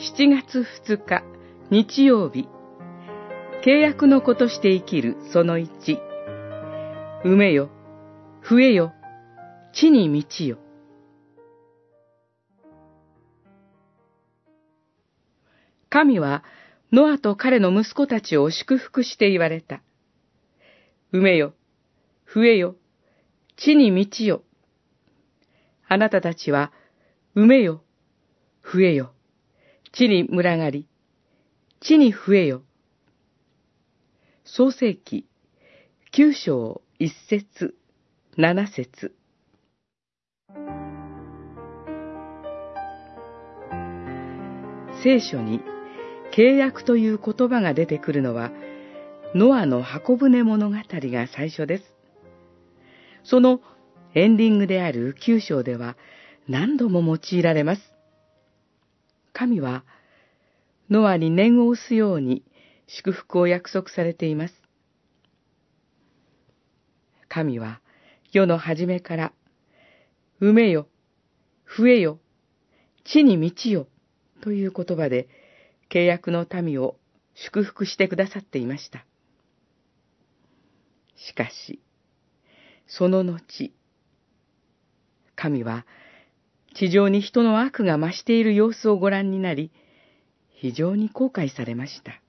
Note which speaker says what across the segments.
Speaker 1: 7月2日日曜日。契約の子として生きるその1埋めよ。増えよ。地に満ちよ。神はノアと彼の息子たちを祝福して言われた。埋めよ、増えよ、地に満ちよ。あなたたちは、埋めよ、増えよ、地に群がり、地に増えよ。創世記、九章一節、七節。聖書に契約という言葉が出てくるのは、ノアの箱舟物語が最初です。そのエンディングである九章では何度も用いられます。神は、ノアに念を押すように祝福を約束されています。神は、世の初めから、埋めよ、増えよ、地に満ちよ、という言葉で、契約の民を祝福してくださっていました。しかし、その後、神は地上に人の悪が増している様子をご覧になり、非常に後悔されました。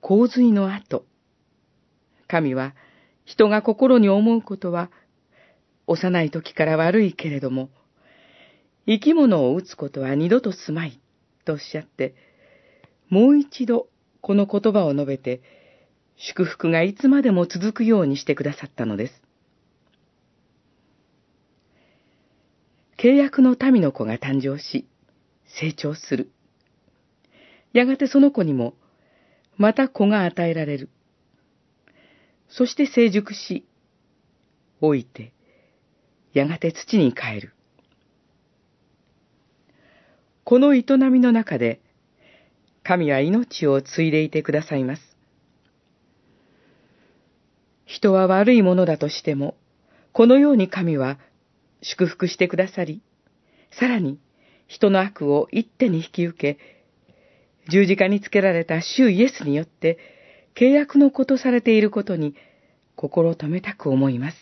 Speaker 1: 洪水の後、神は人が心に思うことは、幼い時から悪いけれども、生き物を打つことは二度とすまい、とおっしゃって、もう一度この言葉を述べて、祝福がいつまでも続くようにしてくださったのです。契約の民の子が誕生し、成長する。やがてその子にも、また子が与えられる。そして成熟し、老いて、やがて土に帰る。この営みの中で、神は命を継いでいてくださいます。人は悪いものだとしても、このように神は祝福してくださり、さらに人の悪を一手に引き受け、十字架につけられた主イエスによって契約の子とされていることに心を留めたく思います。